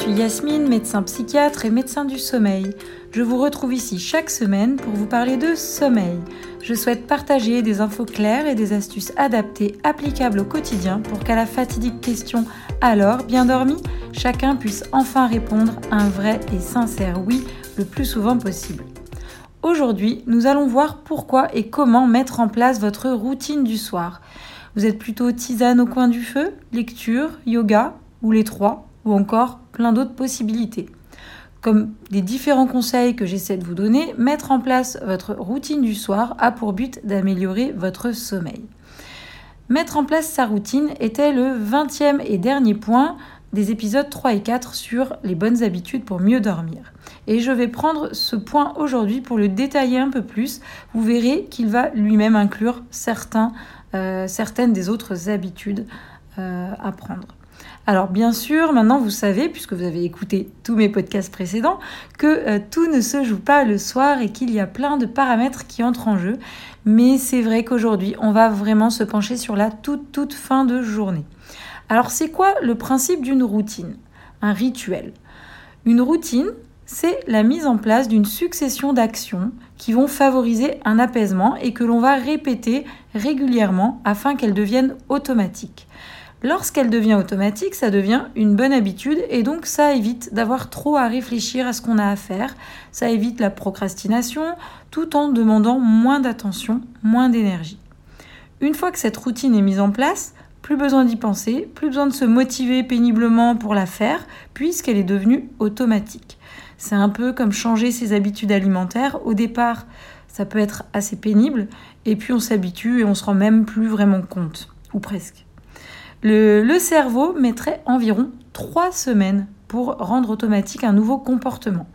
suis Yasmine, médecin psychiatre et médecin du sommeil. Je vous retrouve ici chaque semaine pour vous parler de sommeil. Je souhaite partager des infos claires et des astuces adaptées applicables au quotidien pour qu'à la fatidique question alors bien dormi, chacun puisse enfin répondre un vrai et sincère oui le plus souvent possible. Aujourd'hui, nous allons voir pourquoi et comment mettre en place votre routine du soir. Vous êtes plutôt tisane au coin du feu, lecture, yoga ou les trois, ou encore plein d'autres possibilités. Comme des différents conseils que j'essaie de vous donner, mettre en place votre routine du soir a pour but d'améliorer votre sommeil. Mettre en place sa routine était le 20e et dernier point des épisodes 3 et 4 sur les bonnes habitudes pour mieux dormir. Et je vais prendre ce point aujourd'hui pour le détailler un peu plus. Vous verrez qu'il va lui-même inclure euh, certaines des autres habitudes euh, à prendre. Alors bien sûr, maintenant vous savez, puisque vous avez écouté tous mes podcasts précédents, que euh, tout ne se joue pas le soir et qu'il y a plein de paramètres qui entrent en jeu. Mais c'est vrai qu'aujourd'hui, on va vraiment se pencher sur la toute toute fin de journée. Alors c'est quoi le principe d'une routine? Un rituel. Une routine, c'est la mise en place d'une succession d'actions qui vont favoriser un apaisement et que l'on va répéter régulièrement afin qu'elles deviennent automatiques. Lorsqu'elle devient automatique, ça devient une bonne habitude et donc ça évite d'avoir trop à réfléchir à ce qu'on a à faire, ça évite la procrastination tout en demandant moins d'attention, moins d'énergie. Une fois que cette routine est mise en place, plus besoin d'y penser, plus besoin de se motiver péniblement pour la faire, puisqu'elle est devenue automatique. C'est un peu comme changer ses habitudes alimentaires. Au départ, ça peut être assez pénible, et puis on s'habitue et on se rend même plus vraiment compte, ou presque. Le, cerveau mettrait environ trois semaines pour rendre automatique un nouveau comportement.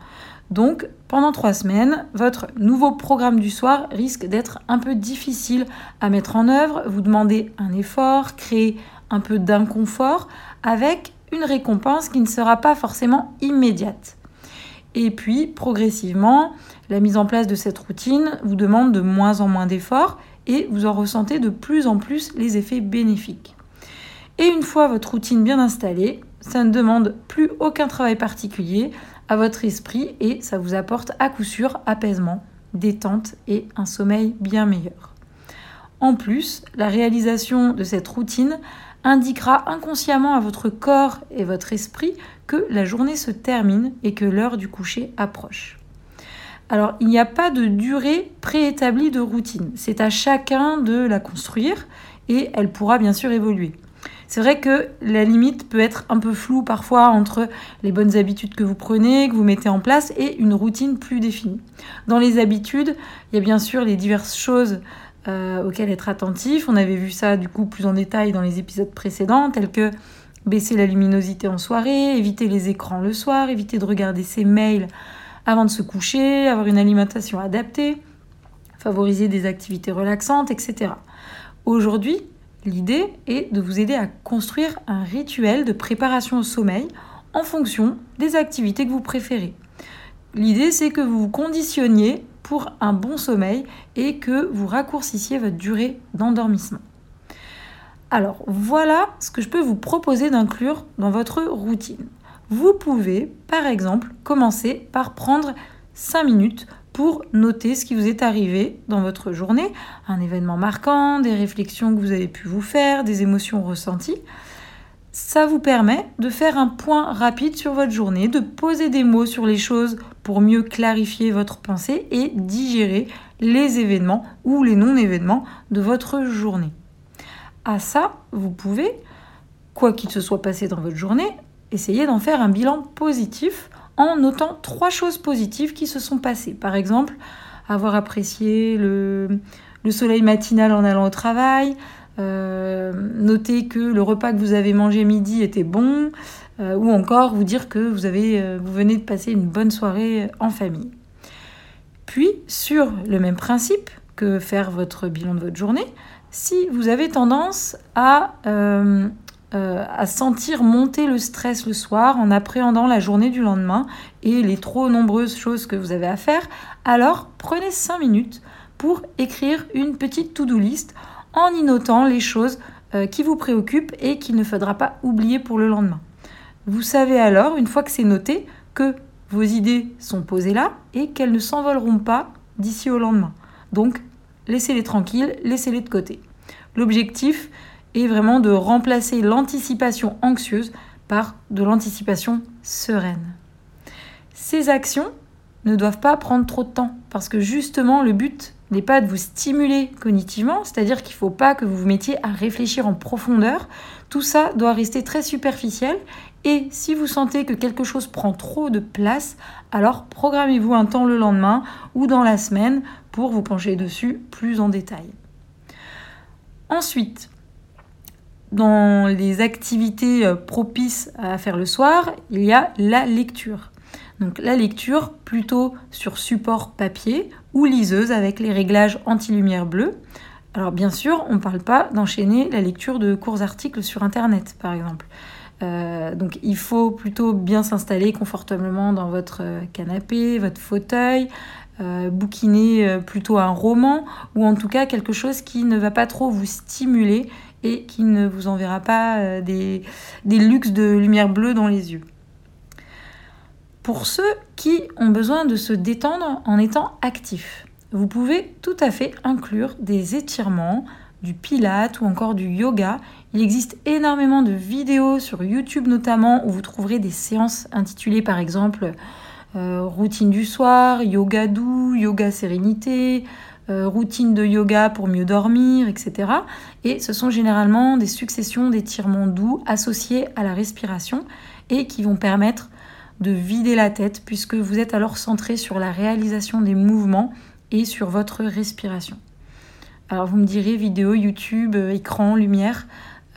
Donc, pendant trois semaines, votre nouveau programme du soir risque d'être un peu difficile à mettre en œuvre. Vous demandez un effort, créer un peu d'inconfort avec une récompense qui ne sera pas forcément immédiate. Et puis, progressivement, la mise en place de cette routine vous demande de moins en moins d'efforts et vous en ressentez de plus en plus les effets bénéfiques. Et une fois votre routine bien installée, ça ne demande plus aucun travail particulier, à votre esprit et ça vous apporte à coup sûr apaisement, détente et un sommeil bien meilleur. En plus, la réalisation de cette routine indiquera inconsciemment à votre corps et votre esprit que la journée se termine et que l'heure du coucher approche. Alors, il n'y a pas de durée préétablie de routine. C'est à chacun de la construire et elle pourra bien sûr évoluer. C'est vrai que la limite peut être un peu floue parfois entre les bonnes habitudes que vous prenez, que vous mettez en place, et une routine plus définie. Dans les habitudes, il y a bien sûr les diverses choses euh, auxquelles être attentif. On avait vu ça du coup plus en détail dans les épisodes précédents, tels que baisser la luminosité en soirée, éviter les écrans le soir, éviter de regarder ses mails avant de se coucher, avoir une alimentation adaptée, favoriser des activités relaxantes, etc. Aujourd'hui, L'idée est de vous aider à construire un rituel de préparation au sommeil en fonction des activités que vous préférez. L'idée, c'est que vous vous conditionniez pour un bon sommeil et que vous raccourcissiez votre durée d'endormissement. Alors voilà ce que je peux vous proposer d'inclure dans votre routine. Vous pouvez, par exemple, commencer par prendre 5 minutes pour noter ce qui vous est arrivé dans votre journée, un événement marquant, des réflexions que vous avez pu vous faire, des émotions ressenties. Ça vous permet de faire un point rapide sur votre journée, de poser des mots sur les choses pour mieux clarifier votre pensée et digérer les événements ou les non-événements de votre journée. À ça, vous pouvez, quoi qu'il se soit passé dans votre journée, essayer d'en faire un bilan positif notant trois choses positives qui se sont passées. Par exemple, avoir apprécié le, soleil matinal en allant au travail, euh, noter que le repas que vous avez mangé midi était bon, euh, ou encore vous dire que vous, avez, euh, vous venez de passer une bonne soirée en famille. Puis, sur le même principe que faire votre bilan de votre journée, si vous avez tendance à euh, à sentir monter le stress le soir en appréhendant la journée du lendemain et les trop nombreuses choses que vous avez à faire, alors prenez 5 minutes pour écrire une petite to-do list en y notant les choses euh, qui vous préoccupent et qu'il ne faudra pas oublier pour le lendemain. Vous savez alors, une fois que c'est noté, que vos idées sont posées là et qu'elles ne s'envoleront pas d'ici au lendemain. Donc, laissez-les tranquilles, laissez-les de côté. L'objectif est vraiment de remplacer l'anticipation anxieuse par de l'anticipation sereine. Ces actions ne doivent pas prendre trop de temps parce que justement le but n'est pas de vous stimuler cognitivement, c'est-à-dire qu'il ne faut pas que vous vous mettiez à réfléchir en profondeur. Tout ça doit rester très superficiel et si vous sentez que quelque chose prend trop de place, alors programmez-vous un temps le lendemain ou dans la semaine pour vous pencher dessus plus en détail. Ensuite, dans les activités euh, propices à faire le soir, il y a la lecture. Donc la lecture plutôt sur support papier ou liseuse avec les réglages anti-lumière bleue. Alors bien sûr, on ne parle pas d'enchaîner la lecture de courts articles sur Internet, par exemple. Euh, donc il faut plutôt bien s'installer confortablement dans votre canapé, votre fauteuil, euh, bouquiner plutôt un roman ou en tout cas quelque chose qui ne va pas trop vous stimuler et qui ne vous enverra pas euh, des, des luxes de lumière bleue dans les yeux. Pour ceux qui ont besoin de se détendre en étant actifs, vous pouvez tout à fait inclure des étirements, du pilate ou encore du yoga. Il existe énormément de vidéos sur YouTube notamment où vous trouverez des séances intitulées par exemple euh, routine du soir, yoga doux, yoga sérénité, euh, routine de yoga pour mieux dormir, etc. Et ce sont généralement des successions d'étirements doux associés à la respiration et qui vont permettre de vider la tête puisque vous êtes alors centré sur la réalisation des mouvements et sur votre respiration. Alors vous me direz vidéo, YouTube, euh, écran, lumière.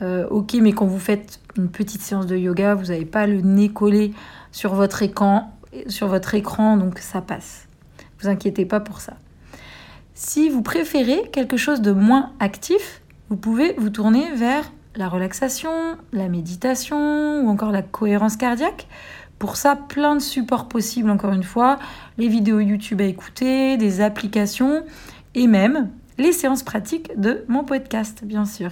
Euh, ok, mais quand vous faites une petite séance de yoga, vous n'avez pas le nez collé sur votre écran, sur votre écran, donc ça passe. Vous inquiétez pas pour ça. Si vous préférez quelque chose de moins actif, vous pouvez vous tourner vers la relaxation, la méditation ou encore la cohérence cardiaque. Pour ça, plein de supports possibles, encore une fois, les vidéos YouTube à écouter, des applications et même les séances pratiques de mon podcast, bien sûr.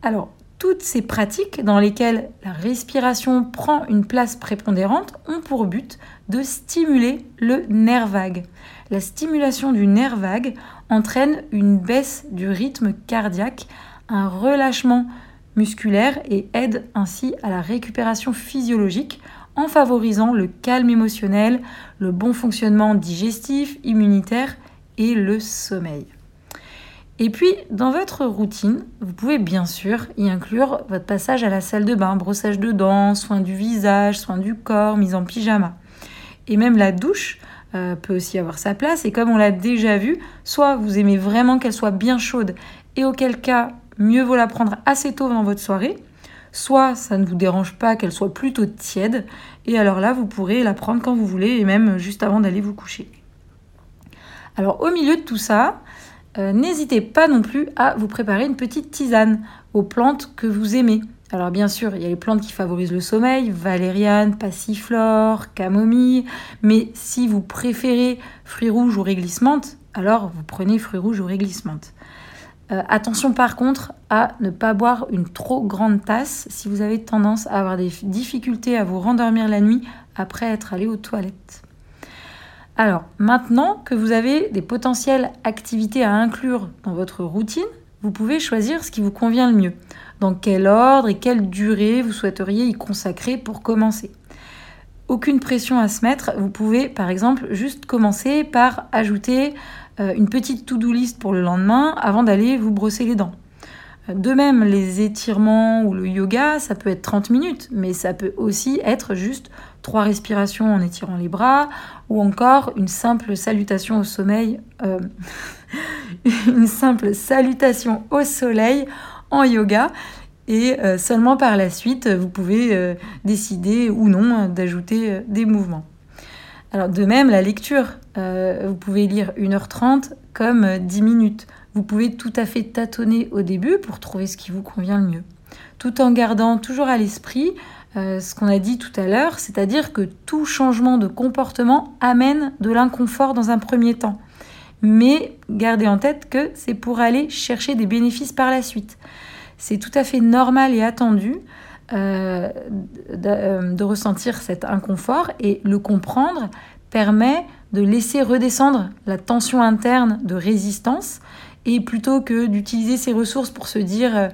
Alors, toutes ces pratiques dans lesquelles la respiration prend une place prépondérante ont pour but de stimuler le nerf vague. La stimulation du nerf vague entraîne une baisse du rythme cardiaque, un relâchement musculaire et aide ainsi à la récupération physiologique en favorisant le calme émotionnel, le bon fonctionnement digestif, immunitaire et le sommeil. Et puis, dans votre routine, vous pouvez bien sûr y inclure votre passage à la salle de bain, brossage de dents, soins du visage, soins du corps, mise en pyjama. Et même la douche euh, peut aussi avoir sa place. Et comme on l'a déjà vu, soit vous aimez vraiment qu'elle soit bien chaude, et auquel cas, mieux vaut la prendre assez tôt dans votre soirée, soit ça ne vous dérange pas qu'elle soit plutôt tiède, et alors là, vous pourrez la prendre quand vous voulez, et même juste avant d'aller vous coucher. Alors au milieu de tout ça, euh, n'hésitez pas non plus à vous préparer une petite tisane aux plantes que vous aimez. Alors bien sûr, il y a les plantes qui favorisent le sommeil, valériane, passiflore, camomille, mais si vous préférez fruits rouges ou réglisse alors vous prenez fruits rouges ou réglisse euh, attention par contre à ne pas boire une trop grande tasse si vous avez tendance à avoir des difficultés à vous rendormir la nuit après être allé aux toilettes. Alors, maintenant que vous avez des potentielles activités à inclure dans votre routine, vous pouvez choisir ce qui vous convient le mieux. Dans quel ordre et quelle durée vous souhaiteriez y consacrer pour commencer? Aucune pression à se mettre. Vous pouvez par exemple juste commencer par ajouter euh, une petite to-do list pour le lendemain avant d'aller vous brosser les dents. De même, les étirements ou le yoga, ça peut être 30 minutes, mais ça peut aussi être juste trois respirations en étirant les bras, ou encore une simple salutation au sommeil, euh, une simple salutation au soleil en yoga. Et euh, seulement par la suite, vous pouvez euh, décider ou non d'ajouter des mouvements. Alors de même, la lecture, vous pouvez lire 1h30 comme 10 minutes. Vous pouvez tout à fait tâtonner au début pour trouver ce qui vous convient le mieux, tout en gardant toujours à l'esprit euh, ce qu'on a dit tout à l'heure, c'est-à-dire que tout changement de comportement amène de l'inconfort dans un premier temps. Mais gardez en tête que c'est pour aller chercher des bénéfices par la suite. C'est tout à fait normal et attendu. euh, de, de ressentir cet inconfort et le comprendre permet de laisser redescendre la tension interne de résistance et plutôt que d'utiliser ces ressources pour se dire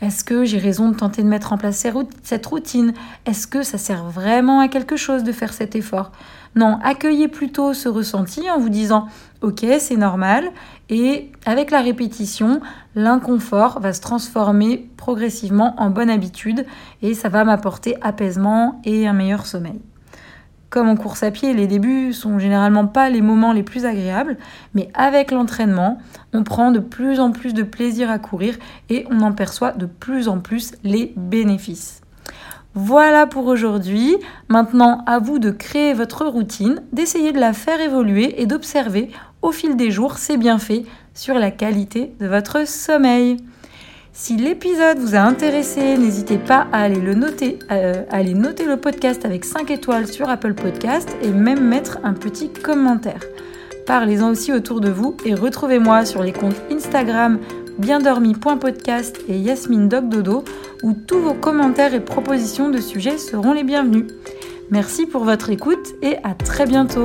est-ce que j'ai raison de tenter de mettre en place cette routine? Est-ce que ça sert vraiment à quelque chose de faire cet effort? Non, accueillez plutôt ce ressenti en vous disant Ok, c'est normal. Et avec la répétition, l'inconfort va se transformer progressivement en bonne habitude et ça va m'apporter apaisement et un meilleur sommeil. Comme en course à pied, les débuts sont généralement pas les moments les plus agréables, mais avec l'entraînement, on prend de plus en plus de plaisir à courir et on en perçoit de plus en plus les bénéfices. Voilà pour aujourd'hui. Maintenant, à vous de créer votre routine, d'essayer de la faire évoluer et d'observer au fil des jours ses bienfaits sur la qualité de votre sommeil. Si l'épisode vous a intéressé, n'hésitez pas à aller euh, noter le podcast avec 5 étoiles sur Apple Podcast et même mettre un petit commentaire. Parlez-en aussi autour de vous et retrouvez-moi sur les comptes Instagram biendormi.podcast et Yasmine Dog Dodo où tous vos commentaires et propositions de sujets seront les bienvenus. Merci pour votre écoute et à très bientôt.